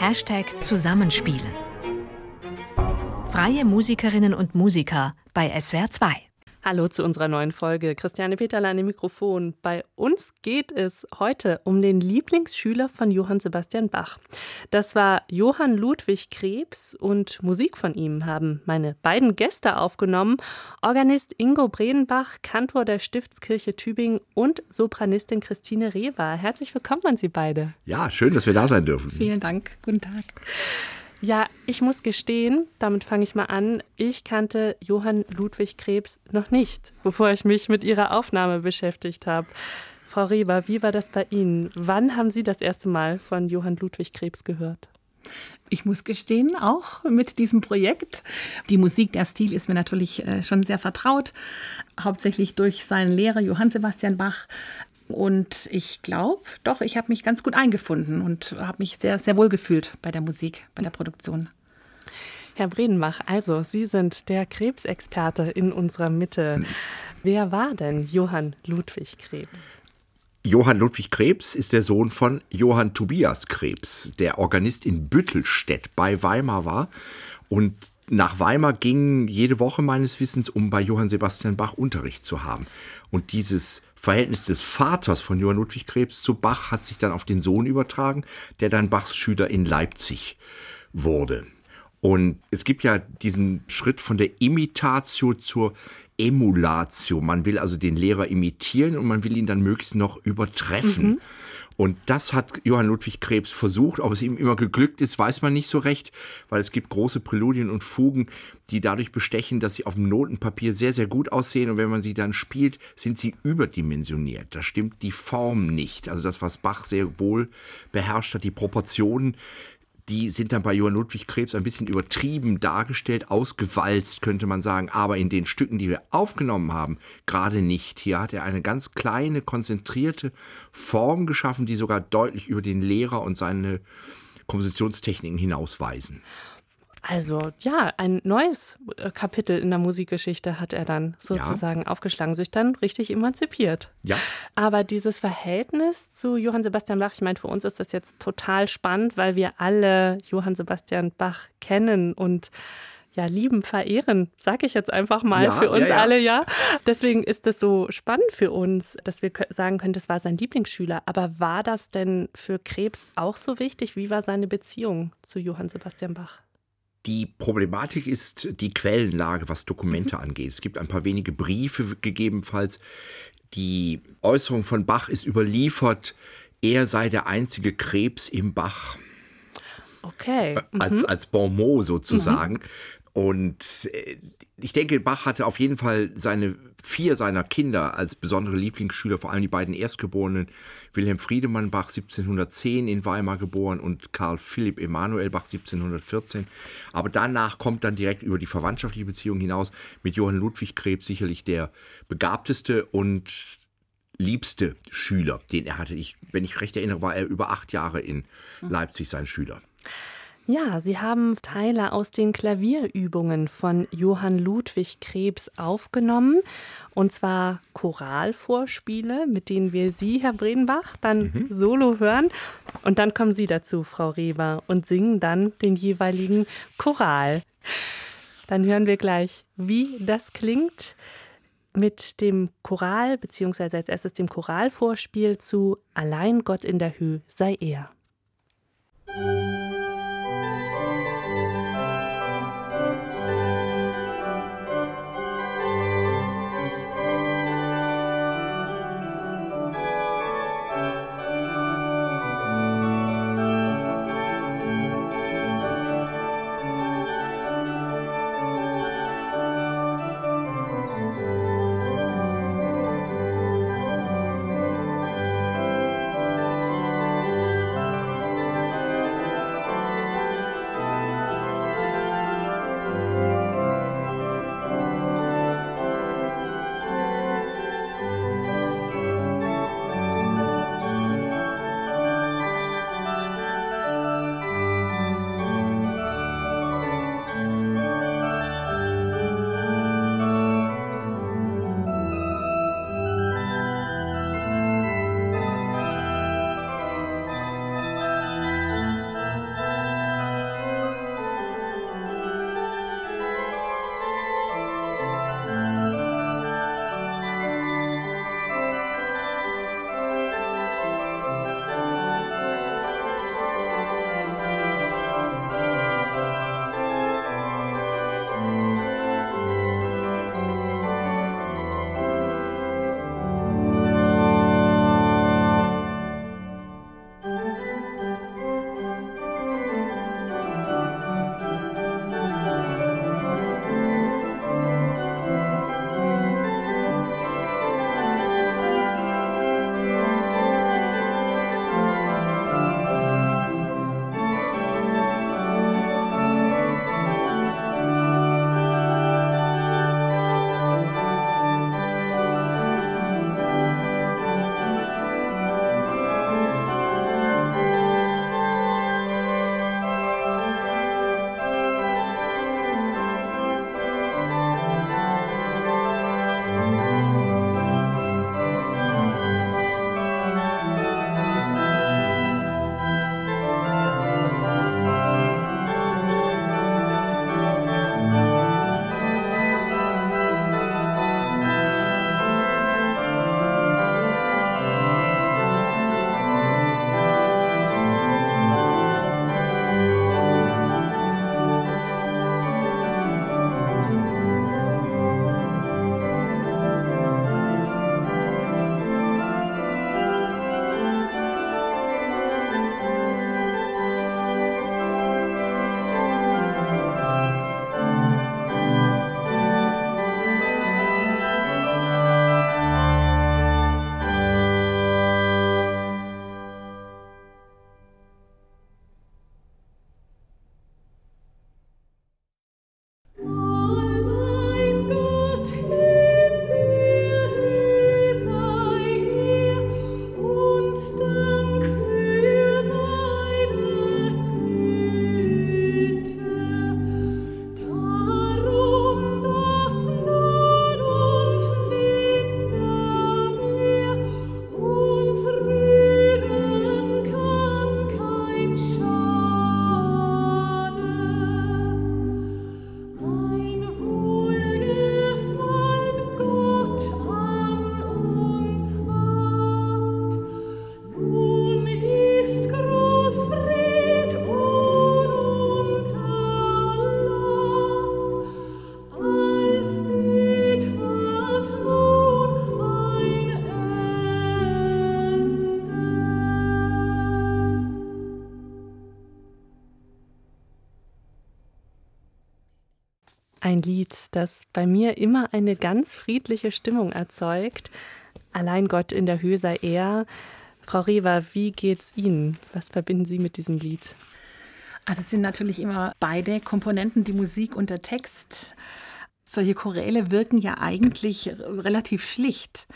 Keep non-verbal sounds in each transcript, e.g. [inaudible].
Hashtag Zusammenspielen. Freie Musikerinnen und Musiker bei SWR 2. Hallo zu unserer neuen Folge. Christiane Peterlein im Mikrofon. Bei uns geht es heute um den Lieblingsschüler von Johann Sebastian Bach. Das war Johann Ludwig Krebs und Musik von ihm haben meine beiden Gäste aufgenommen. Organist Ingo Bredenbach, Kantor der Stiftskirche Tübingen und Sopranistin Christine Reber. Herzlich willkommen an Sie beide. Ja, schön, dass wir da sein dürfen. Vielen Dank. Guten Tag. Ja, ich muss gestehen, damit fange ich mal an, ich kannte Johann Ludwig Krebs noch nicht, bevor ich mich mit Ihrer Aufnahme beschäftigt habe. Frau Reber, wie war das bei Ihnen? Wann haben Sie das erste Mal von Johann Ludwig Krebs gehört? Ich muss gestehen, auch mit diesem Projekt. Die Musik, der Stil ist mir natürlich äh, schon sehr vertraut, hauptsächlich durch seinen Lehrer Johann Sebastian Bach. Und ich glaube, doch, ich habe mich ganz gut eingefunden und habe mich sehr, sehr wohl gefühlt bei der Musik, bei der Produktion. Herr Bredenbach, also Sie sind der Krebsexperte in unserer Mitte. Wer war denn Johann Ludwig Krebs? Johann Ludwig Krebs ist der Sohn von Johann Tobias Krebs, der Organist in Büttelstedt bei Weimar war. Und nach Weimar ging jede Woche meines Wissens, um bei Johann Sebastian Bach Unterricht zu haben. Und dieses Verhältnis des Vaters von Johann Ludwig Krebs zu Bach hat sich dann auf den Sohn übertragen, der dann Bachs Schüler in Leipzig wurde. Und es gibt ja diesen Schritt von der Imitatio zur Emulatio. Man will also den Lehrer imitieren und man will ihn dann möglichst noch übertreffen. Mhm. Und das hat Johann Ludwig Krebs versucht. Ob es ihm immer geglückt ist, weiß man nicht so recht, weil es gibt große Präludien und Fugen, die dadurch bestechen, dass sie auf dem Notenpapier sehr, sehr gut aussehen. Und wenn man sie dann spielt, sind sie überdimensioniert. Da stimmt die Form nicht. Also das, was Bach sehr wohl beherrscht hat, die Proportionen, die sind dann bei Johann Ludwig Krebs ein bisschen übertrieben dargestellt, ausgewalzt, könnte man sagen. Aber in den Stücken, die wir aufgenommen haben, gerade nicht. Hier hat er eine ganz kleine, konzentrierte Form geschaffen, die sogar deutlich über den Lehrer und seine Kompositionstechniken hinausweisen. Also ja, ein neues äh, Kapitel in der Musikgeschichte hat er dann sozusagen ja. aufgeschlagen, sich dann richtig emanzipiert. Ja. Aber dieses Verhältnis zu Johann Sebastian Bach, ich meine, für uns ist das jetzt total spannend, weil wir alle Johann Sebastian Bach kennen und ja, lieben, verehren, sage ich jetzt einfach mal ja, für uns ja, ja. alle, ja. Deswegen ist es so spannend für uns, dass wir sagen können, das war sein Lieblingsschüler. Aber war das denn für Krebs auch so wichtig? Wie war seine Beziehung zu Johann Sebastian Bach? Die Problematik ist die Quellenlage, was Dokumente mhm. angeht. Es gibt ein paar wenige Briefe gegebenenfalls. Die Äußerung von Bach ist überliefert, er sei der einzige Krebs im Bach. Okay. Mhm. Als, als Bon mot sozusagen. Mhm. Und äh, ich denke, Bach hatte auf jeden Fall seine vier seiner Kinder als besondere Lieblingsschüler, vor allem die beiden Erstgeborenen, Wilhelm Friedemann Bach 1710 in Weimar geboren und Karl Philipp Emanuel Bach 1714. Aber danach kommt dann direkt über die verwandtschaftliche Beziehung hinaus mit Johann Ludwig Krebs sicherlich der begabteste und liebste Schüler, den er hatte. Ich, wenn ich recht erinnere, war er über acht Jahre in Leipzig sein Schüler. Ja, Sie haben Teile aus den Klavierübungen von Johann Ludwig Krebs aufgenommen. Und zwar Choralvorspiele, mit denen wir Sie, Herr Bredenbach, dann mhm. solo hören. Und dann kommen Sie dazu, Frau Reber, und singen dann den jeweiligen Choral. Dann hören wir gleich, wie das klingt mit dem Choral, beziehungsweise als erstes dem Choralvorspiel zu Allein Gott in der Höhe sei er. Ein Lied, das bei mir immer eine ganz friedliche Stimmung erzeugt. Allein Gott in der Höhe sei er. Frau Rewa, wie geht's Ihnen? Was verbinden Sie mit diesem Lied? Also es sind natürlich immer beide Komponenten, die Musik und der Text. Solche Choräle wirken ja eigentlich relativ schlicht.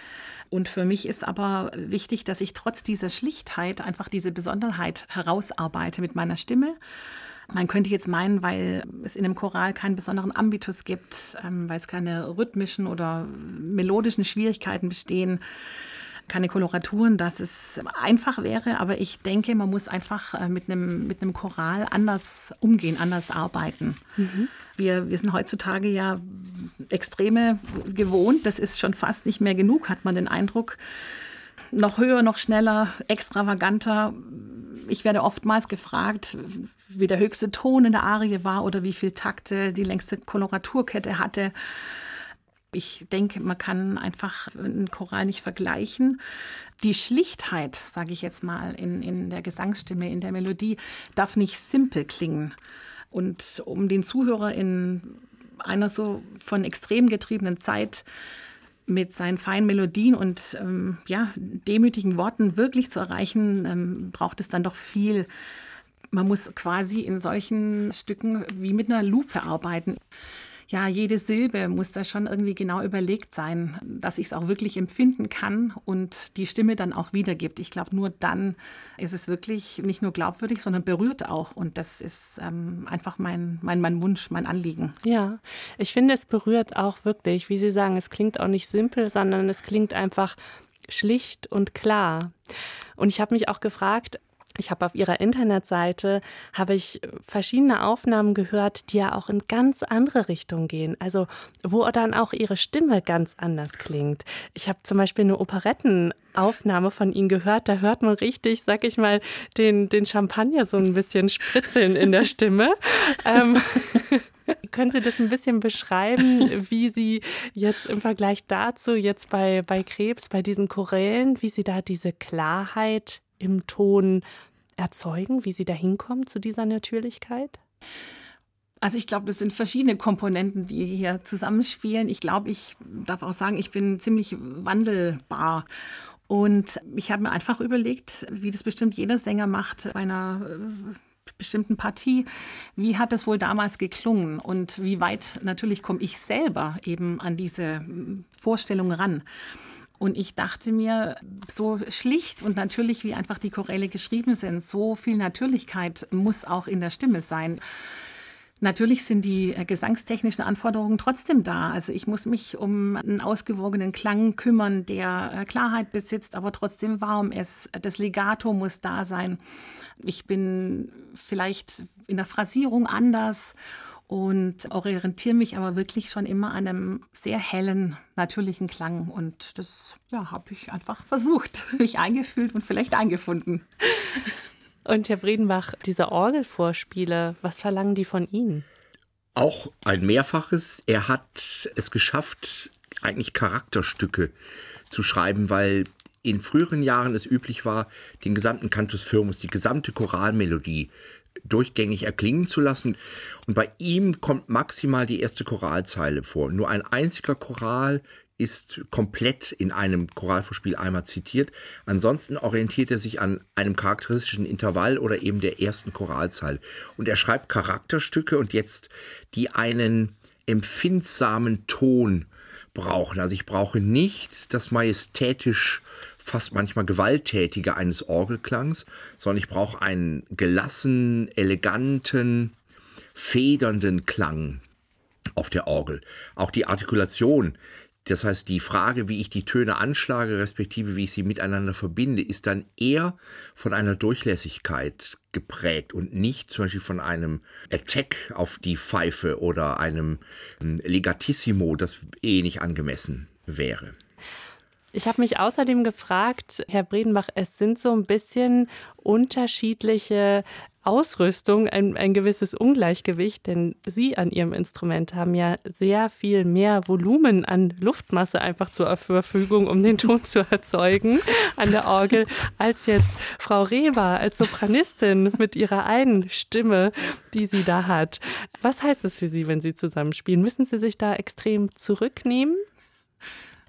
Und für mich ist aber wichtig, dass ich trotz dieser Schlichtheit einfach diese Besonderheit herausarbeite mit meiner Stimme. Man könnte jetzt meinen, weil es in einem Choral keinen besonderen Ambitus gibt, ähm, weil es keine rhythmischen oder melodischen Schwierigkeiten bestehen, keine Koloraturen, dass es einfach wäre. Aber ich denke, man muss einfach äh, mit einem, mit einem Choral anders umgehen, anders arbeiten. Mhm. Wir, wir sind heutzutage ja Extreme gewohnt. Das ist schon fast nicht mehr genug, hat man den Eindruck. Noch höher, noch schneller, extravaganter. Ich werde oftmals gefragt, wie der höchste Ton in der Arie war oder wie viel Takte die längste Koloraturkette hatte. Ich denke, man kann einfach einen Choral nicht vergleichen. Die Schlichtheit, sage ich jetzt mal, in, in der Gesangsstimme, in der Melodie, darf nicht simpel klingen. Und um den Zuhörer in einer so von extrem getriebenen Zeit mit seinen feinen Melodien und ähm, ja, demütigen Worten wirklich zu erreichen, ähm, braucht es dann doch viel. Man muss quasi in solchen Stücken wie mit einer Lupe arbeiten ja, jede Silbe muss da schon irgendwie genau überlegt sein, dass ich es auch wirklich empfinden kann und die Stimme dann auch wiedergibt. Ich glaube, nur dann ist es wirklich nicht nur glaubwürdig, sondern berührt auch. Und das ist ähm, einfach mein, mein, mein Wunsch, mein Anliegen. Ja, ich finde, es berührt auch wirklich, wie Sie sagen, es klingt auch nicht simpel, sondern es klingt einfach schlicht und klar. Und ich habe mich auch gefragt, ich habe auf ihrer Internetseite habe ich verschiedene Aufnahmen gehört, die ja auch in ganz andere Richtungen gehen. Also wo dann auch ihre Stimme ganz anders klingt. Ich habe zum Beispiel eine Operettenaufnahme von ihnen gehört. Da hört man richtig, sag ich mal, den, den Champagner so ein bisschen spritzeln in der Stimme. [laughs] ähm, [laughs] können Sie das ein bisschen beschreiben, wie Sie jetzt im Vergleich dazu, jetzt bei, bei Krebs, bei diesen Chorälen, wie Sie da diese Klarheit im Ton erzeugen, wie Sie da hinkommen zu dieser Natürlichkeit? Also ich glaube, das sind verschiedene Komponenten, die hier zusammenspielen. Ich glaube, ich darf auch sagen, ich bin ziemlich wandelbar. Und ich habe mir einfach überlegt, wie das bestimmt jeder Sänger macht bei einer äh, bestimmten Partie. Wie hat das wohl damals geklungen und wie weit natürlich komme ich selber eben an diese Vorstellung ran? Und ich dachte mir, so schlicht und natürlich, wie einfach die Choräle geschrieben sind, so viel Natürlichkeit muss auch in der Stimme sein. Natürlich sind die äh, gesangstechnischen Anforderungen trotzdem da. Also ich muss mich um einen ausgewogenen Klang kümmern, der äh, Klarheit besitzt, aber trotzdem warm ist. Das Legato muss da sein. Ich bin vielleicht in der Phrasierung anders und orientiere mich aber wirklich schon immer an einem sehr hellen, natürlichen Klang. Und das ja, habe ich einfach versucht, [laughs] mich eingefühlt und vielleicht eingefunden. Und Herr Bredenbach, diese Orgelvorspiele, was verlangen die von Ihnen? Auch ein Mehrfaches. Er hat es geschafft, eigentlich Charakterstücke zu schreiben, weil in früheren Jahren es üblich war, den gesamten Cantus Firmus, die gesamte Choralmelodie durchgängig erklingen zu lassen. Und bei ihm kommt maximal die erste Choralzeile vor. Nur ein einziger Choral ist komplett in einem Choralvorspiel einmal zitiert. Ansonsten orientiert er sich an einem charakteristischen Intervall oder eben der ersten Choralzeile. Und er schreibt Charakterstücke und jetzt, die einen empfindsamen Ton brauchen. Also ich brauche nicht das majestätisch fast manchmal gewalttätige eines Orgelklangs, sondern ich brauche einen gelassenen, eleganten, federnden Klang auf der Orgel. Auch die Artikulation, das heißt die Frage, wie ich die Töne anschlage, respektive wie ich sie miteinander verbinde, ist dann eher von einer Durchlässigkeit geprägt und nicht zum Beispiel von einem Attack auf die Pfeife oder einem ähm, Legatissimo, das eh nicht angemessen wäre. Ich habe mich außerdem gefragt, Herr Bredenbach, es sind so ein bisschen unterschiedliche Ausrüstung ein, ein gewisses Ungleichgewicht, denn Sie an Ihrem Instrument haben ja sehr viel mehr Volumen an Luftmasse einfach zur Verfügung, um den Ton zu erzeugen an der Orgel, als jetzt Frau Reber als Sopranistin mit ihrer einen Stimme, die sie da hat. Was heißt es für Sie, wenn Sie zusammenspielen? Müssen Sie sich da extrem zurücknehmen?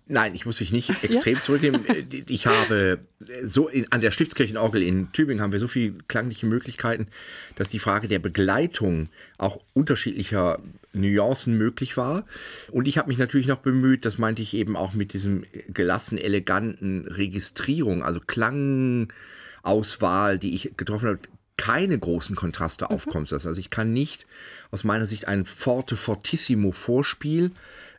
Nein, ich muss mich nicht extrem ja? zurücknehmen. Ich habe so in, an der Stiftskirchenorgel in Tübingen haben wir so viele klangliche Möglichkeiten, dass die Frage der Begleitung auch unterschiedlicher Nuancen möglich war. Und ich habe mich natürlich noch bemüht, das meinte ich eben auch mit diesem gelassen eleganten Registrierung, also Klangauswahl, die ich getroffen habe, keine großen Kontraste mhm. aufkommen lassen. Also ich kann nicht aus meiner Sicht ein forte fortissimo Vorspiel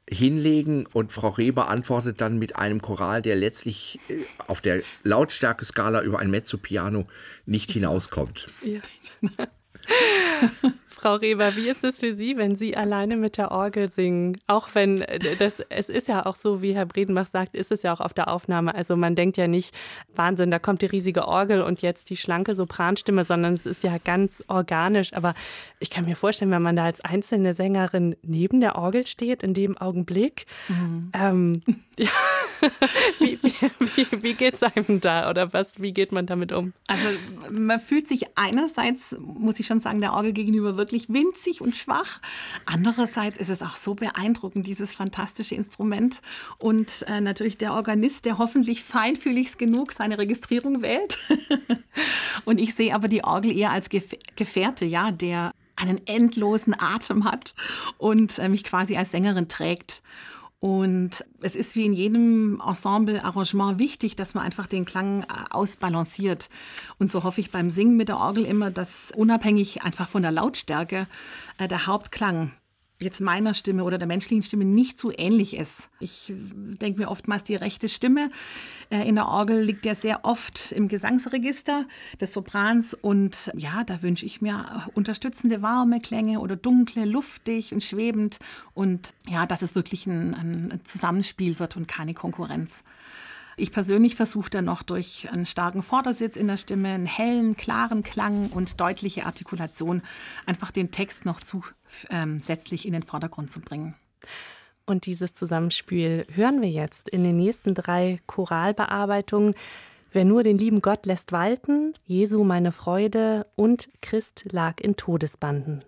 hinlegen und Frau Reber antwortet dann mit einem Choral, der letztlich äh, auf der Lautstärkeskala über ein Mezzo-Piano nicht hinauskommt. Ja. [laughs] [laughs] Frau Reber, wie ist es für Sie, wenn Sie alleine mit der Orgel singen? Auch wenn äh, das, es ist ja auch so, wie Herr Bredenbach sagt, ist es ja auch auf der Aufnahme. Also man denkt ja nicht, Wahnsinn, da kommt die riesige Orgel und jetzt die schlanke Sopranstimme, sondern es ist ja ganz organisch. Aber ich kann mir vorstellen, wenn man da als einzelne Sängerin neben der Orgel steht, in dem Augenblick, mhm. ähm, [laughs] ja, [laughs] wie, wie, wie, wie geht es einem da oder was, wie geht man damit um? Also man fühlt sich einerseits, muss ich schon sagen, der Orgel gegenüber wirklich winzig und schwach. Andererseits ist es auch so beeindruckend, dieses fantastische Instrument. Und äh, natürlich der Organist, der hoffentlich feinfühlig genug seine Registrierung wählt. [laughs] und ich sehe aber die Orgel eher als Gefährte, ja, der einen endlosen Atem hat und äh, mich quasi als Sängerin trägt. Und es ist wie in jedem Ensemble-Arrangement wichtig, dass man einfach den Klang äh, ausbalanciert. Und so hoffe ich beim Singen mit der Orgel immer, dass unabhängig einfach von der Lautstärke äh, der Hauptklang jetzt meiner Stimme oder der menschlichen Stimme nicht so ähnlich ist. Ich denke mir oftmals, die rechte Stimme äh, in der Orgel liegt ja sehr oft im Gesangsregister des Soprans und ja, da wünsche ich mir unterstützende warme Klänge oder dunkle, luftig und schwebend und ja, dass es wirklich ein, ein Zusammenspiel wird und keine Konkurrenz. Ich persönlich versuche dann noch durch einen starken Vordersitz in der Stimme, einen hellen, klaren Klang und deutliche Artikulation einfach den Text noch zusätzlich ähm, in den Vordergrund zu bringen. Und dieses Zusammenspiel hören wir jetzt in den nächsten drei Choralbearbeitungen. Wer nur den lieben Gott lässt walten, Jesu meine Freude und Christ lag in Todesbanden.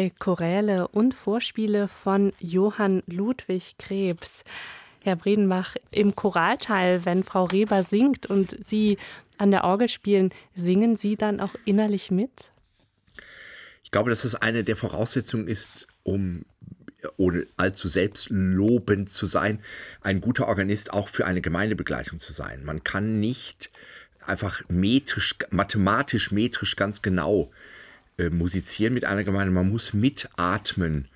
Drei Choräle und Vorspiele von Johann Ludwig Krebs. Herr Bredenbach, im Choralteil, wenn Frau Reber singt und Sie an der Orgel spielen, singen Sie dann auch innerlich mit? Ich glaube, dass das eine der Voraussetzungen ist, um ohne allzu selbstlobend zu sein, ein guter Organist auch für eine Gemeindebegleitung zu sein. Man kann nicht einfach metrisch, mathematisch, metrisch ganz genau äh, musizieren mit einer Gemeinde. Man muss mitatmen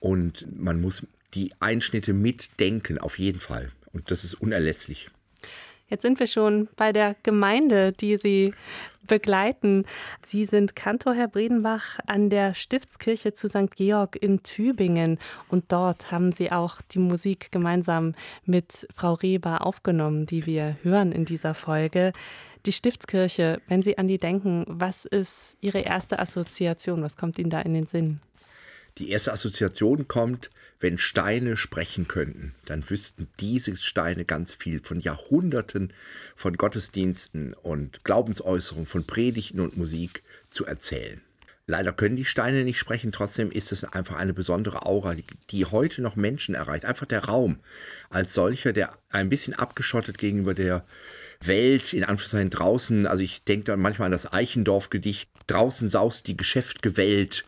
und man muss die Einschnitte mitdenken, auf jeden Fall. Und das ist unerlässlich. Jetzt sind wir schon bei der Gemeinde, die Sie begleiten. Sie sind Kantor, Herr Bredenbach, an der Stiftskirche zu St. Georg in Tübingen. Und dort haben Sie auch die Musik gemeinsam mit Frau Reber aufgenommen, die wir hören in dieser Folge. Die Stiftskirche, wenn Sie an die denken, was ist Ihre erste Assoziation? Was kommt Ihnen da in den Sinn? Die erste Assoziation kommt, wenn Steine sprechen könnten, dann wüssten diese Steine ganz viel von Jahrhunderten von Gottesdiensten und Glaubensäußerungen, von Predigten und Musik zu erzählen. Leider können die Steine nicht sprechen, trotzdem ist es einfach eine besondere Aura, die, heute noch Menschen erreicht. Einfach der Raum als solcher, der ein bisschen abgeschottet gegenüber der Welt, in Anführungszeichen draußen, also ich denke dann manchmal an das Eichendorf-Gedicht, draußen saust die Geschäftgewelt,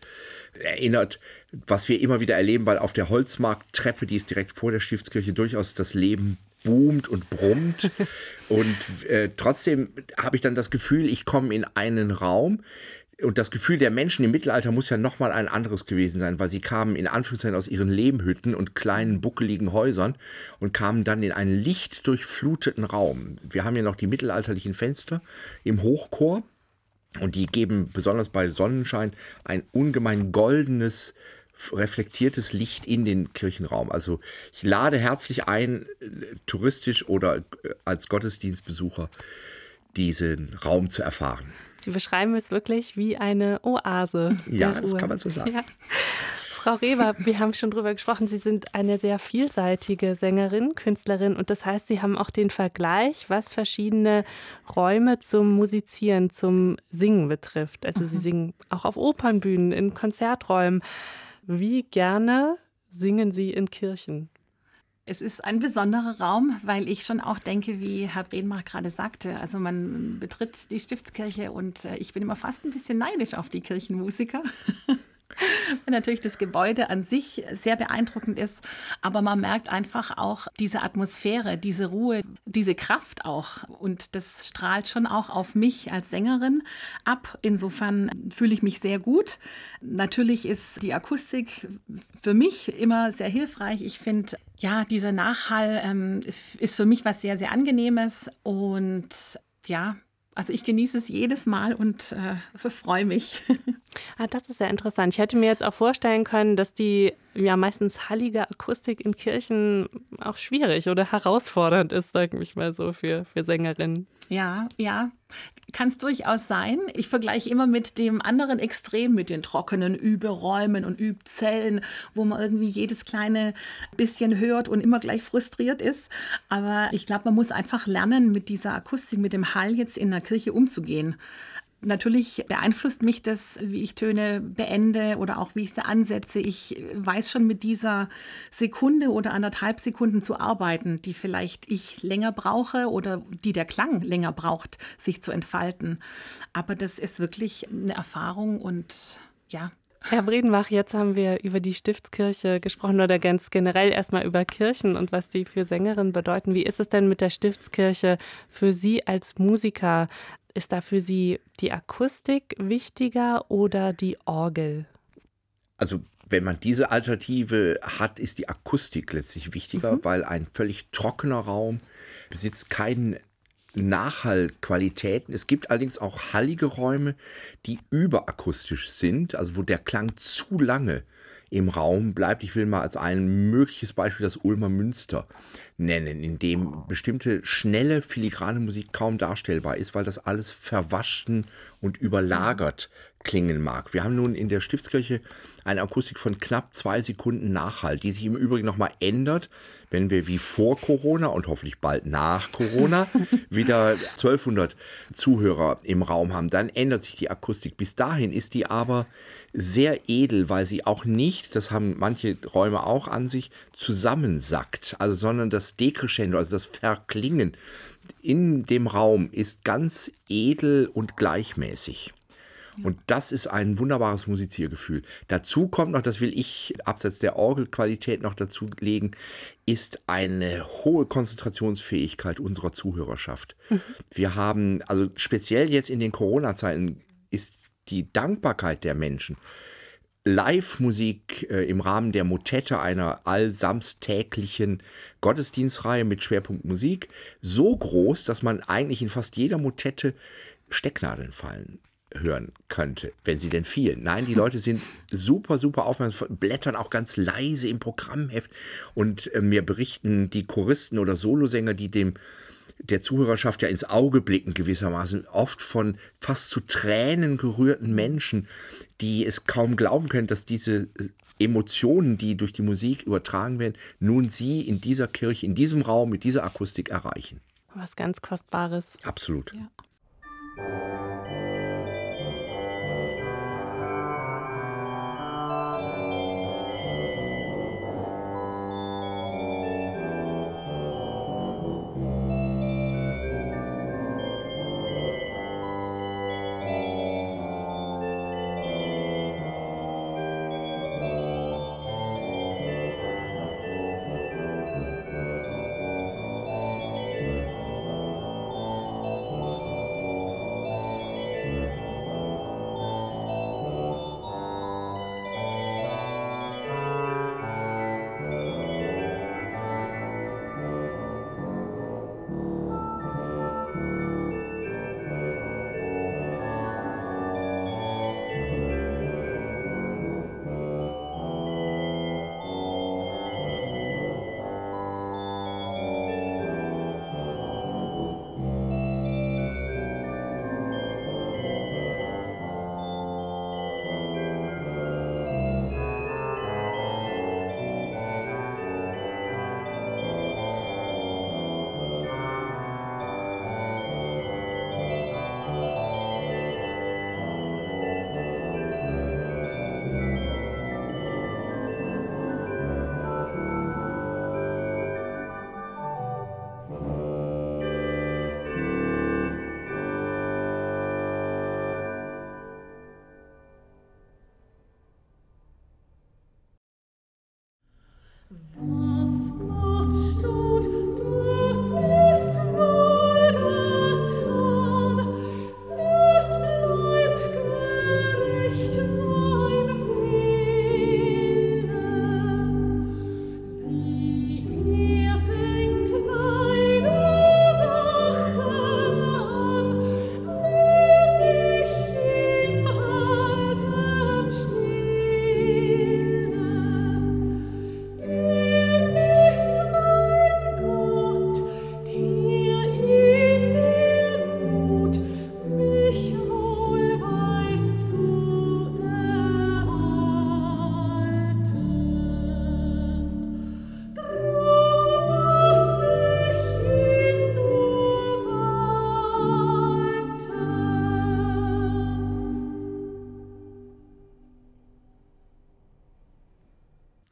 erinnert, was wir immer wieder erleben, weil auf der Holzmarkttreppe, die ist direkt vor der Stiftskirche, durchaus das Leben boomt und brummt. [laughs] und äh, trotzdem habe ich dann das Gefühl, ich komme in einen Raum, und das Gefühl der Menschen im Mittelalter muss ja nochmal ein anderes gewesen sein, weil sie kamen in Anführungszeichen aus ihren Lehmhütten und kleinen buckeligen Häusern und kamen dann in einen lichtdurchfluteten Raum. Wir haben ja noch die mittelalterlichen Fenster im Hochchor und die geben besonders bei Sonnenschein ein ungemein goldenes, reflektiertes Licht in den Kirchenraum. Also ich lade herzlich ein, touristisch oder als Gottesdienstbesucher diesen Raum zu erfahren. Sie beschreiben es wirklich wie eine Oase. Ja, das kann man so sagen. Ja. Frau Reber, wir haben schon drüber gesprochen, Sie sind eine sehr vielseitige Sängerin, Künstlerin und das heißt, Sie haben auch den Vergleich, was verschiedene Räume zum Musizieren, zum Singen betrifft. Also mhm. Sie singen auch auf Opernbühnen, in Konzerträumen. Wie gerne singen Sie in Kirchen? Es ist ein besonderer Raum, weil ich schon auch denke, wie Herr Bredmach gerade sagte, also man betritt die Stiftskirche und äh, ich bin immer fast ein bisschen neidisch auf die Kirchenmusiker. [laughs] Weil natürlich das Gebäude an sich sehr beeindruckend ist, aber man merkt einfach auch diese Atmosphäre, diese Ruhe, diese Kraft auch. Und das strahlt schon auch auf mich als Sängerin ab. Insofern fühle ich mich sehr gut. Natürlich ist die Akustik für mich immer sehr hilfreich. Ich finde, ja, dieser Nachhall ähm, ist für mich was sehr, sehr Angenehmes und ja, also ich genieße es jedes Mal und äh, freue mich. Ah, das ist ja interessant. Ich hätte mir jetzt auch vorstellen können, dass die ja meistens hallige Akustik in Kirchen auch schwierig oder herausfordernd ist, sage ich mal so, für, für Sängerinnen. Ja, ja, kann es durchaus sein. Ich vergleiche immer mit dem anderen Extrem, mit den trockenen Überräumen und Übzellen, wo man irgendwie jedes kleine bisschen hört und immer gleich frustriert ist. Aber ich glaube, man muss einfach lernen, mit dieser Akustik, mit dem Hall jetzt in der Kirche umzugehen. Natürlich beeinflusst mich das, wie ich Töne beende oder auch wie ich sie ansetze. Ich weiß schon mit dieser Sekunde oder anderthalb Sekunden zu arbeiten, die vielleicht ich länger brauche oder die der Klang länger braucht, sich zu entfalten. Aber das ist wirklich eine Erfahrung und ja, Herr Bredenbach, jetzt haben wir über die Stiftskirche gesprochen oder ganz generell erstmal über Kirchen und was die für Sängerinnen bedeuten. Wie ist es denn mit der Stiftskirche für Sie als Musiker? Ist da für Sie die Akustik wichtiger oder die Orgel? Also wenn man diese Alternative hat, ist die Akustik letztlich wichtiger, mhm. weil ein völlig trockener Raum besitzt keinen Nachhallqualitäten. Es gibt allerdings auch hallige Räume, die überakustisch sind, also wo der Klang zu lange im Raum bleibt. Ich will mal als ein mögliches Beispiel das Ulmer Münster nennen, in dem bestimmte schnelle, filigrane Musik kaum darstellbar ist, weil das alles verwaschen und überlagert klingen mag. Wir haben nun in der Stiftskirche eine Akustik von knapp zwei Sekunden Nachhalt, die sich im Übrigen nochmal ändert, wenn wir wie vor Corona und hoffentlich bald nach Corona [laughs] wieder 1200 Zuhörer im Raum haben. Dann ändert sich die Akustik. Bis dahin ist die aber sehr edel, weil sie auch nicht, das haben manche Räume auch an sich, zusammensackt, also sondern das Decrescendo, also das Verklingen in dem Raum ist ganz edel und gleichmäßig. Und das ist ein wunderbares Musiziergefühl. Dazu kommt noch, das will ich abseits der Orgelqualität noch dazu legen, ist eine hohe Konzentrationsfähigkeit unserer Zuhörerschaft. Mhm. Wir haben, also speziell jetzt in den Corona-Zeiten, ist die Dankbarkeit der Menschen. Live-Musik äh, im Rahmen der Motette einer allsamstäglichen Gottesdienstreihe mit Schwerpunkt Musik so groß, dass man eigentlich in fast jeder Motette Stecknadeln fallen hören könnte, wenn sie denn fielen. Nein, die Leute sind super, super aufmerksam, blättern auch ganz leise im Programmheft und äh, mir berichten die Choristen oder Solosänger, die dem der Zuhörerschaft ja ins Auge blicken gewissermaßen, oft von fast zu Tränen gerührten Menschen, die es kaum glauben können, dass diese Emotionen, die durch die Musik übertragen werden, nun sie in dieser Kirche, in diesem Raum mit dieser Akustik erreichen. Was ganz Kostbares. Absolut. Ja.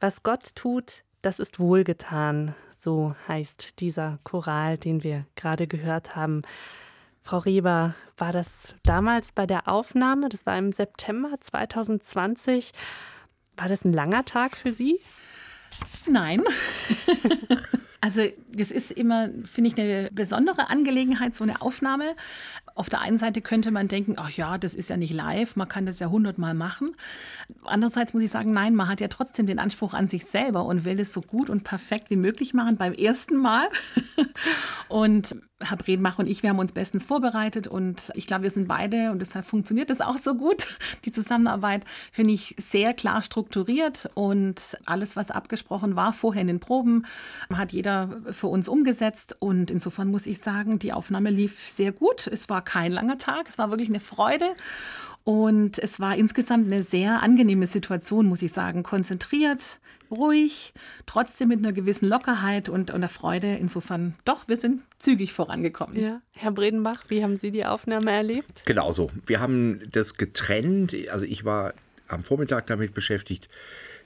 Was Gott tut, das ist wohlgetan. So heißt dieser Choral, den wir gerade gehört haben. Frau Reber, war das damals bei der Aufnahme, das war im September 2020, war das ein langer Tag für Sie? Nein. [laughs] Also das ist immer, finde ich, eine besondere Angelegenheit, so eine Aufnahme. Auf der einen Seite könnte man denken, ach ja, das ist ja nicht live, man kann das ja hundertmal machen. Andererseits muss ich sagen, nein, man hat ja trotzdem den Anspruch an sich selber und will das so gut und perfekt wie möglich machen beim ersten Mal. [laughs] und Herr Bredmach und ich, wir haben uns bestens vorbereitet und ich glaube, wir sind beide und deshalb funktioniert das auch so gut. [laughs] Die Zusammenarbeit finde ich sehr klar strukturiert und alles, was abgesprochen war vorher in den Proben, hat jeder für uns umgesetzt und insofern muss ich sagen, die Aufnahme lief sehr gut. Es war kein langer Tag, es war wirklich eine Freude Und es war insgesamt eine sehr angenehme Situation, muss ich sagen. Konzentriert, ruhig, trotzdem mit einer gewissen Lockerheit und, einer Freude. Insofern, doch, wir sind zügig vorangekommen. Ja. Herr Bredenbach, wie haben Sie die Aufnahme erlebt? Genau so. Wir haben das getrennt. Also ich war am Vormittag damit beschäftigt,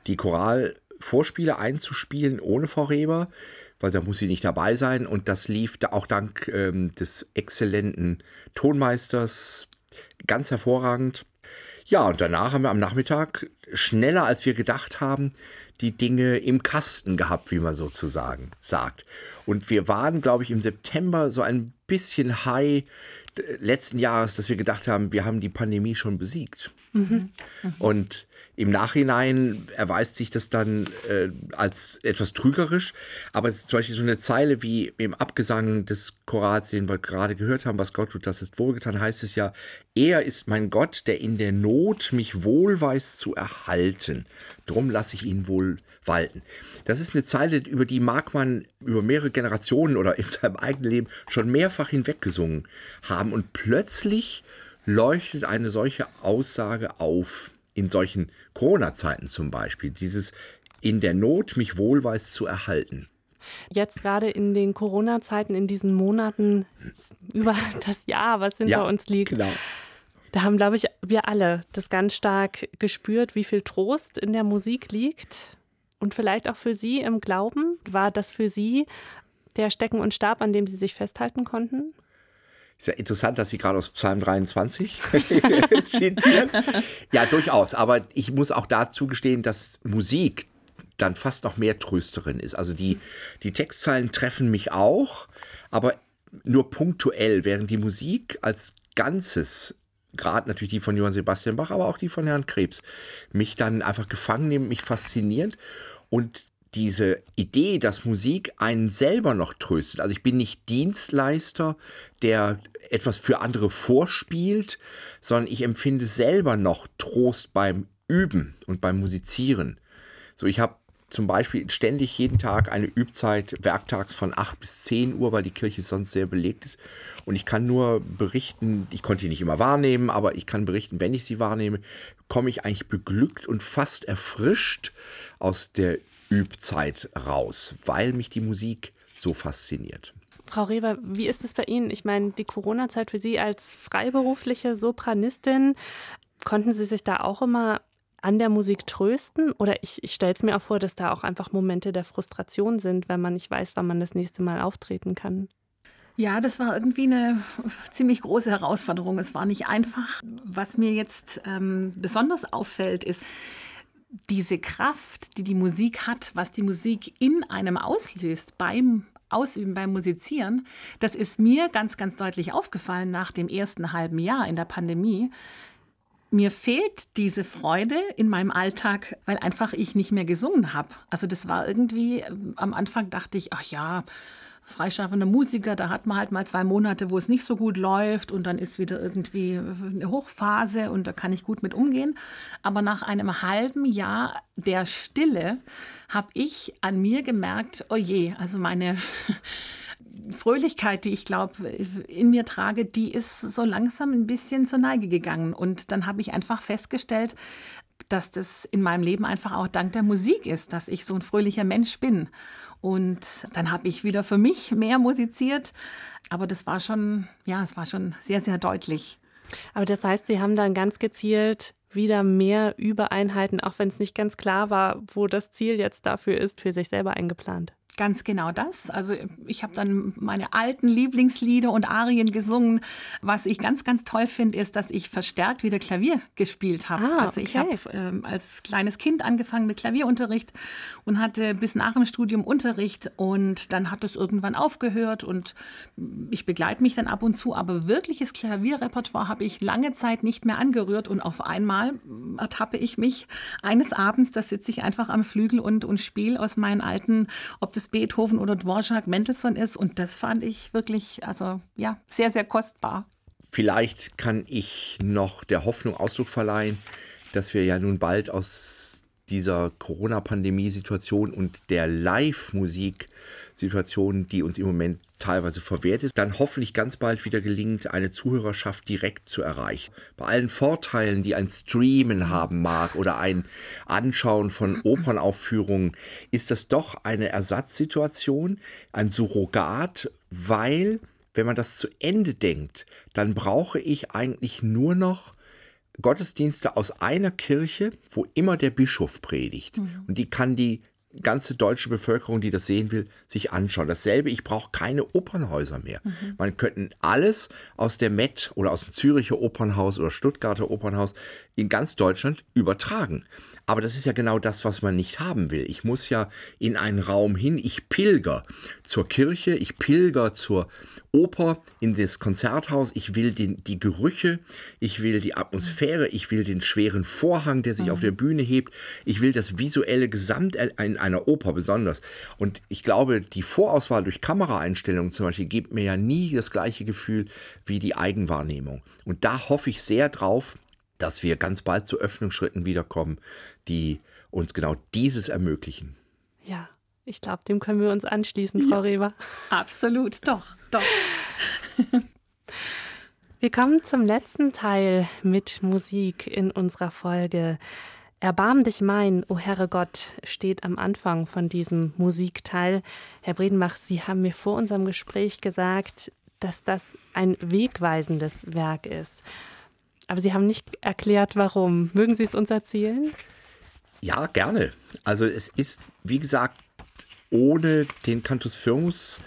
die Choralvorspiele einzuspielen ohne Frau Reber, weil da muss sie nicht dabei sein. Und das lief da auch dank ähm, des exzellenten Tonmeisters ganz hervorragend. Ja, und danach haben wir am Nachmittag schneller als wir gedacht haben, die Dinge im Kasten gehabt, wie man sozusagen sagt. Und wir waren, glaube ich, im September so ein bisschen high letzten Jahres, dass wir gedacht haben, wir haben die Pandemie schon besiegt. Mhm. Und im Nachhinein erweist sich das dann äh, als etwas trügerisch. Aber zum Beispiel so eine Zeile wie im Abgesang des Chorals, den wir gerade gehört haben, was Gott tut, das ist wohlgetan, heißt es ja, er ist mein Gott, der in der Not mich wohl weiß zu erhalten. Drum lasse ich ihn wohl walten. Das ist eine Zeile, über die mag man über mehrere Generationen oder in seinem eigenen Leben schon mehrfach hinweggesungen haben. Und plötzlich leuchtet eine solche Aussage auf in solchen Corona-Zeiten zum Beispiel, dieses in der Not mich wohlweis zu erhalten. Jetzt gerade in den Corona-Zeiten, in diesen Monaten über das Jahr, was hinter ja, uns liegt. Genau. Da haben, glaube ich, wir alle das ganz stark gespürt, wie viel Trost in der Musik liegt. Und vielleicht auch für Sie im Glauben. War das für Sie der Stecken und Stab, an dem Sie sich festhalten konnten? Ist ja interessant, dass Sie gerade aus Psalm 23 [laughs] zitieren. Ja, durchaus. Aber ich muss auch dazu gestehen, dass Musik dann fast noch mehr Trösterin ist. Also die, die Textzeilen treffen mich auch, aber nur punktuell, während die Musik als Ganzes gerade natürlich die von Johann Sebastian Bach, aber auch die von Herrn Krebs, mich dann einfach gefangen nehmen, mich fasziniert. Und diese Idee, dass Musik einen selber noch tröstet. Also ich bin nicht Dienstleister, der etwas für andere vorspielt, sondern ich empfinde selber noch Trost beim Üben und beim Musizieren. So, ich habe zum Beispiel ständig jeden Tag eine Übzeit werktags von 8 bis 10 Uhr, weil die Kirche sonst sehr belegt ist. Und ich kann nur berichten, ich konnte die nicht immer wahrnehmen, aber ich kann berichten, wenn ich sie wahrnehme, komme ich eigentlich beglückt und fast erfrischt aus der Übzeit raus, weil mich die Musik so fasziniert. Frau Reber, wie ist es bei Ihnen? Ich meine, die Corona-Zeit für Sie als freiberufliche Sopranistin, konnten Sie sich da auch immer an der Musik trösten? Oder ich, ich stelle es mir auch vor, dass da auch einfach Momente der Frustration sind, wenn man nicht weiß, wann man das nächste Mal auftreten kann. Ja, das war irgendwie eine ziemlich große Herausforderung. Es war nicht einfach. Was mir jetzt ähm, besonders auffällt, ist, diese Kraft, die die Musik hat, was die Musik in einem auslöst beim Ausüben, beim Musizieren, das ist mir ganz, ganz deutlich aufgefallen nach dem ersten halben Jahr in der Pandemie. Mir fehlt diese Freude in meinem Alltag, weil einfach ich nicht mehr gesungen habe. Also das war irgendwie, am Anfang dachte ich, ach ja, freischaffende Musiker, da hat man halt mal zwei Monate, wo es nicht so gut läuft und dann ist wieder irgendwie eine Hochphase und da kann ich gut mit umgehen. Aber nach einem halben Jahr der Stille habe ich an mir gemerkt, oh je, also meine [laughs] Fröhlichkeit, die ich glaube in mir trage, die ist so langsam ein bisschen zur Neige gegangen. Und dann habe ich einfach festgestellt, dass das in meinem Leben einfach auch dank der Musik ist, dass ich so ein fröhlicher Mensch bin. Und dann habe ich wieder für mich mehr musiziert. Aber das war schon, ja, es war schon sehr, sehr deutlich. Aber das heißt, Sie haben dann ganz gezielt wieder mehr Übereinheiten, auch wenn es nicht ganz klar war, wo das Ziel jetzt dafür ist, für sich selber eingeplant. Ganz genau das. Also ich habe dann meine alten Lieblingslieder und Arien gesungen. Was ich ganz, ganz toll finde, ist, dass ich verstärkt wieder Klavier gespielt habe. Ah, also ich okay. habe ähm, als kleines Kind angefangen mit Klavierunterricht und hatte bis nach dem Studium Unterricht und dann hat es irgendwann aufgehört und ich begleite mich dann ab und zu, aber wirkliches Klavierrepertoire habe ich lange Zeit nicht mehr angerührt und auf einmal ertappe ich mich eines Abends, da sitze ich einfach am Flügel und, und spiele aus meinen alten, ob das Beethoven oder Dvorak Mendelssohn ist. Und das fand ich wirklich, also ja, sehr, sehr kostbar. Vielleicht kann ich noch der Hoffnung Ausdruck verleihen, dass wir ja nun bald aus dieser Corona-Pandemie-Situation und der Live-Musik-Situation, die uns im Moment teilweise verwehrt ist, dann hoffentlich ganz bald wieder gelingt, eine Zuhörerschaft direkt zu erreichen. Bei allen Vorteilen, die ein Streamen haben mag oder ein Anschauen von [clears throat] Opernaufführungen, ist das doch eine Ersatzsituation, ein Surrogat, weil, wenn man das zu Ende denkt, dann brauche ich eigentlich nur noch Gottesdienste aus einer Kirche, wo immer der Bischof predigt. Mhm. Und die kann die ganze deutsche Bevölkerung, die das sehen will, sich anschauen. Dasselbe, ich brauche keine Opernhäuser mehr. Mhm. Man könnte alles aus der Met oder aus dem Züricher Opernhaus oder Stuttgarter Opernhaus in ganz Deutschland übertragen. Aber das ist ja genau das, was man nicht haben will. Ich muss ja in einen Raum hin, ich pilger zur Kirche, ich pilger zur Oper, in das Konzerthaus, ich will den, die Gerüche, ich will die Atmosphäre, ich will den schweren Vorhang, der sich mhm. auf der Bühne hebt, ich will das visuelle Gesamt in einer Oper besonders. Und ich glaube, die Vorauswahl durch Kameraeinstellungen zum Beispiel gibt mir ja nie das gleiche Gefühl wie die Eigenwahrnehmung. Und da hoffe ich sehr drauf, dass wir ganz bald zu Öffnungsschritten wiederkommen, die uns genau dieses ermöglichen. Ja, ich glaube, dem können wir uns anschließen, Frau ja, Reber. Absolut, doch, doch. [laughs] Wir kommen zum letzten Teil mit Musik in unserer Folge. Erbarm dich mein, o Herre Gott, steht am Anfang von diesem Musikteil. Herr Bredenbach, Sie haben mir vor unserem Gespräch gesagt, dass das ein wegweisendes Werk ist. Aber Sie haben nicht erklärt, warum. Mögen Sie es uns erzählen? Ja, gerne. Also es ist, wie gesagt, ohne den Cantus Firmus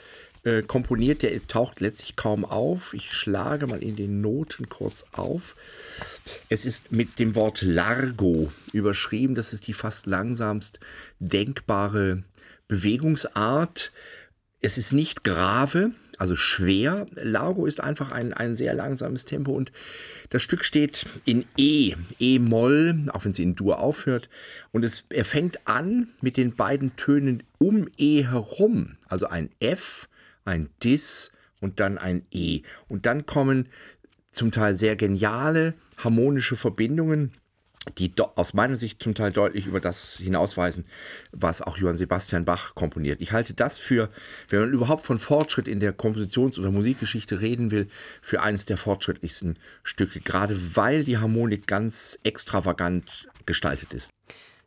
äh, komponiert. Der taucht letztlich kaum auf. Ich schlage mal in den Noten kurz auf. Es ist mit dem Wort Largo überschrieben. Das ist die fast langsamst denkbare Bewegungsart. Es ist nicht grave, also schwer. Largo ist einfach ein, ein sehr langsames Tempo und das Stück steht in E, E-Moll, auch wenn sie in Dur aufhört. Und es, er fängt an mit den beiden Tönen um E herum, also ein F, ein Dis und dann ein E. Und dann kommen zum Teil sehr geniale harmonische Verbindungen die aus meiner Sicht zum Teil deutlich über das hinausweisen, was auch Johann Sebastian Bach komponiert. Ich halte das für, wenn man überhaupt von Fortschritt in der Kompositions- oder Musikgeschichte reden will, für eines der fortschrittlichsten Stücke, gerade weil die Harmonik ganz extravagant gestaltet ist.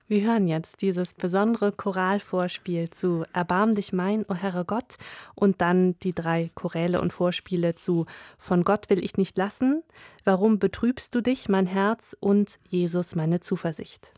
Wir hören jetzt dieses besondere Choralvorspiel zu Erbarm dich mein, o oh Herre Gott, und dann die drei Choräle und Vorspiele zu Von Gott will ich nicht lassen, Warum betrübst du dich, mein Herz, und Jesus meine Zuversicht.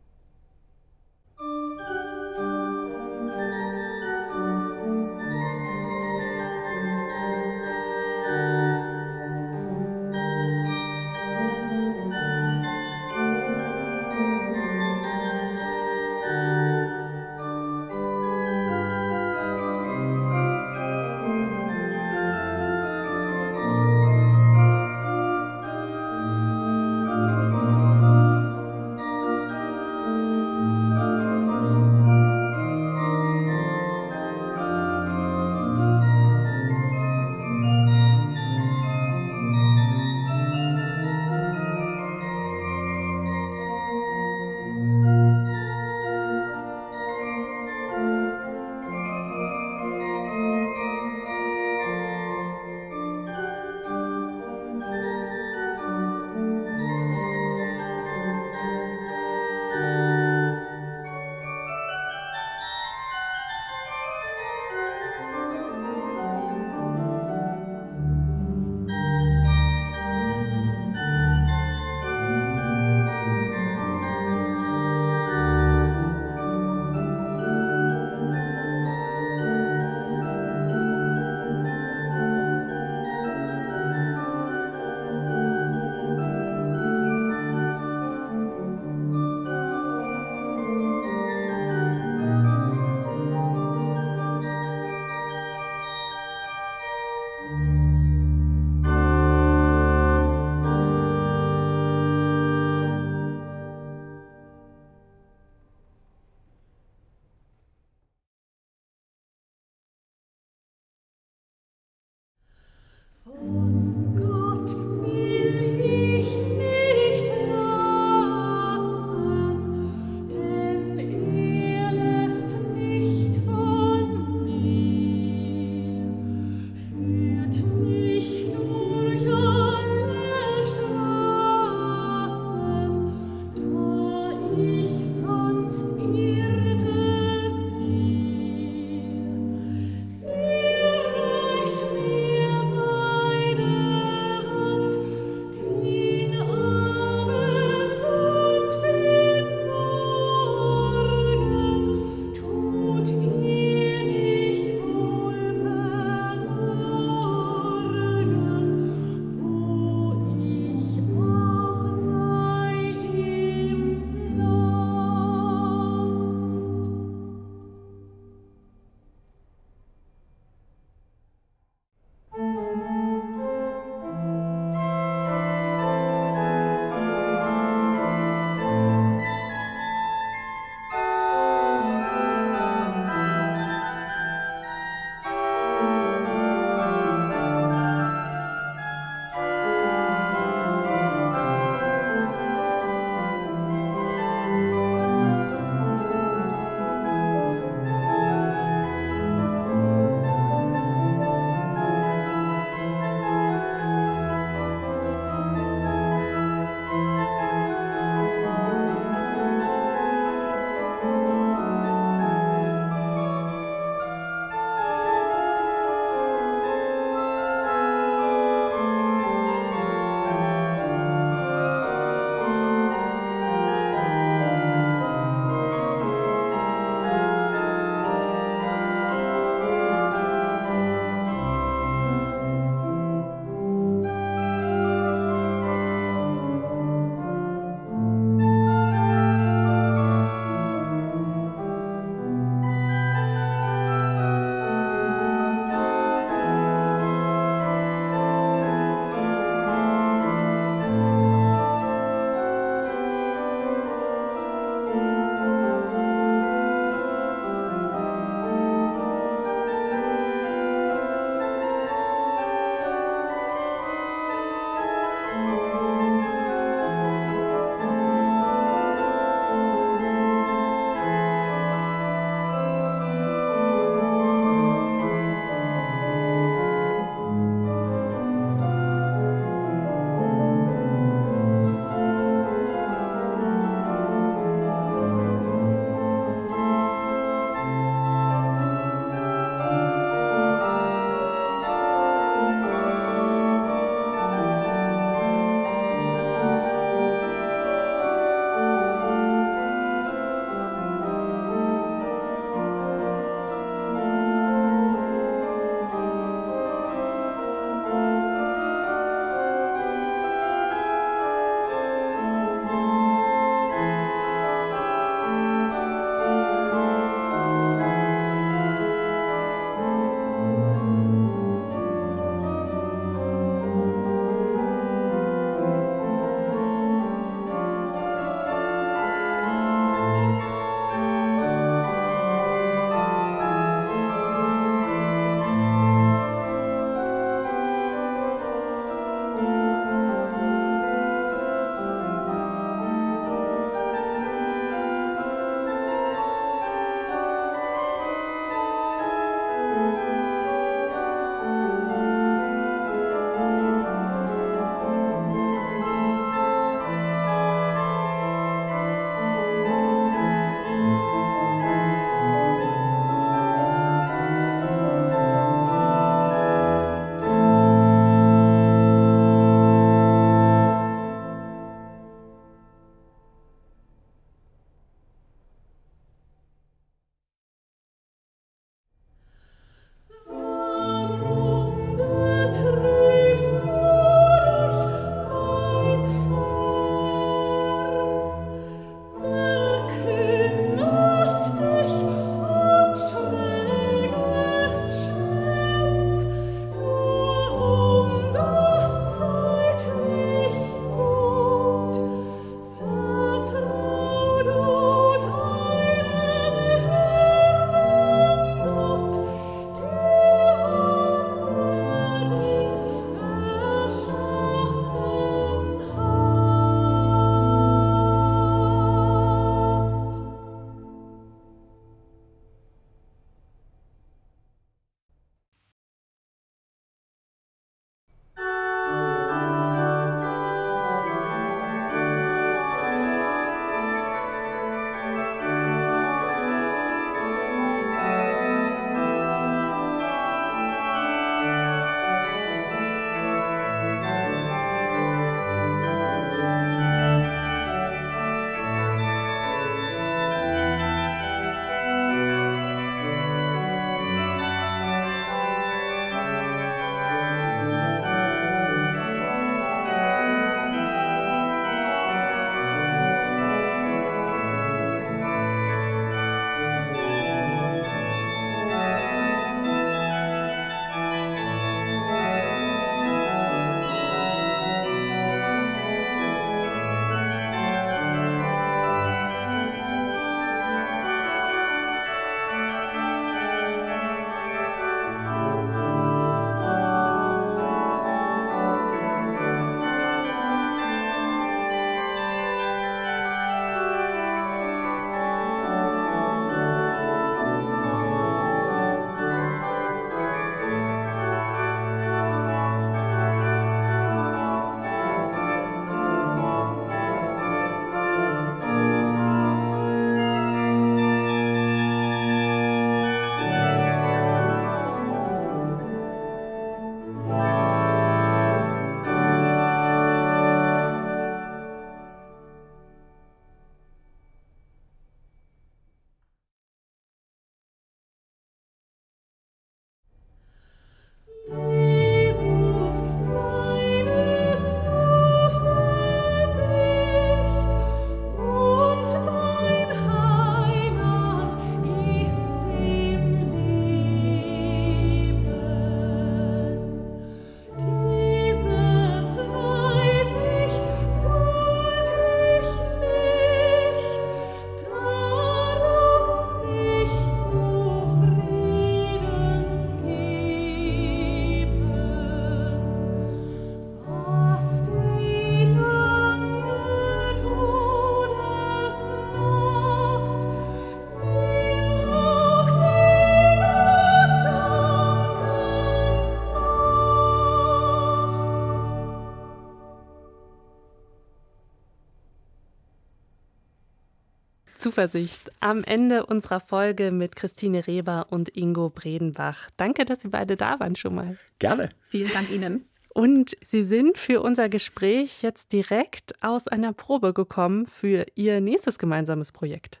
Zuversicht am Ende unserer Folge mit Christine Reber und Ingo Bredenbach. Danke, dass Sie beide da waren schon mal. Gerne. Vielen Dank Ihnen. Und Sie sind für unser Gespräch jetzt direkt aus einer Probe gekommen für Ihr nächstes gemeinsames Projekt.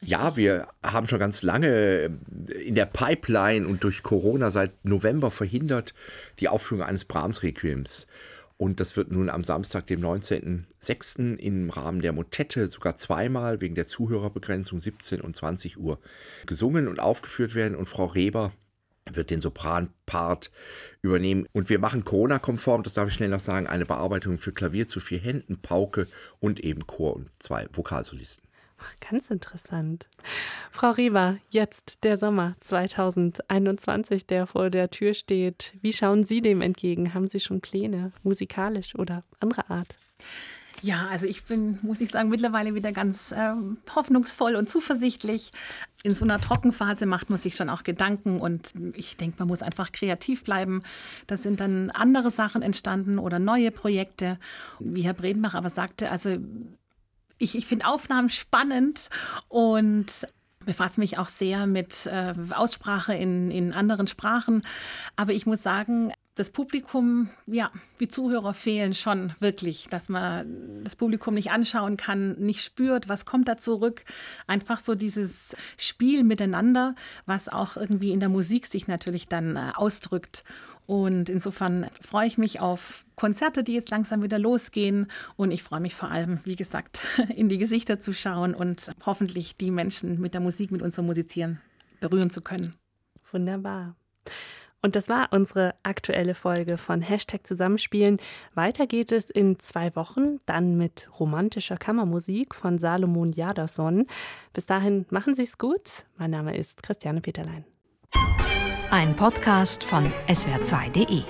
Ja, wir haben schon ganz lange in der Pipeline und durch Corona seit November verhindert die Aufführung eines Brahms-Requiems. Und das wird nun am Samstag, dem 19.06. im Rahmen der Motette sogar zweimal wegen der Zuhörerbegrenzung 17 und 20 Uhr gesungen und aufgeführt werden. Und Frau Reber wird den Sopranpart übernehmen. Und wir machen Corona-konform, das darf ich schnell noch sagen, eine Bearbeitung für Klavier zu vier Händen, Pauke und eben Chor und zwei Vokalsolisten. Ganz interessant. Frau Rieber, jetzt der Sommer 2021, der vor der Tür steht. Wie schauen Sie dem entgegen? Haben Sie schon Pläne, musikalisch oder anderer Art? Ja, also ich bin, muss ich sagen, mittlerweile wieder ganz äh, hoffnungsvoll und zuversichtlich. In so einer Trockenphase macht man sich schon auch Gedanken und ich denke, man muss einfach kreativ bleiben. Da sind dann andere Sachen entstanden oder neue Projekte. Wie Herr Bredenbach aber sagte, also ich, ich finde Aufnahmen spannend und befasse mich auch sehr mit äh, Aussprache in, in anderen Sprachen. Aber ich muss sagen, das Publikum, ja, die Zuhörer fehlen schon wirklich, dass man das Publikum nicht anschauen kann, nicht spürt, was kommt da zurück. Einfach so dieses Spiel miteinander, was auch irgendwie in der Musik sich natürlich dann äh, ausdrückt. Und insofern freue ich mich auf Konzerte, die jetzt langsam wieder losgehen. Und ich freue mich vor allem, wie gesagt, [laughs] in die Gesichter zu schauen und hoffentlich die Menschen mit der Musik, mit unserem Musizieren berühren zu können. Wunderbar. Und das war unsere aktuelle Folge von Hashtag Zusammenspielen. Weiter geht es in zwei Wochen, dann mit romantischer Kammermusik von Salomon Jadason. Bis dahin machen Sie es gut. Mein Name ist Christiane Peterlein. Ein Podcast von swr2.de.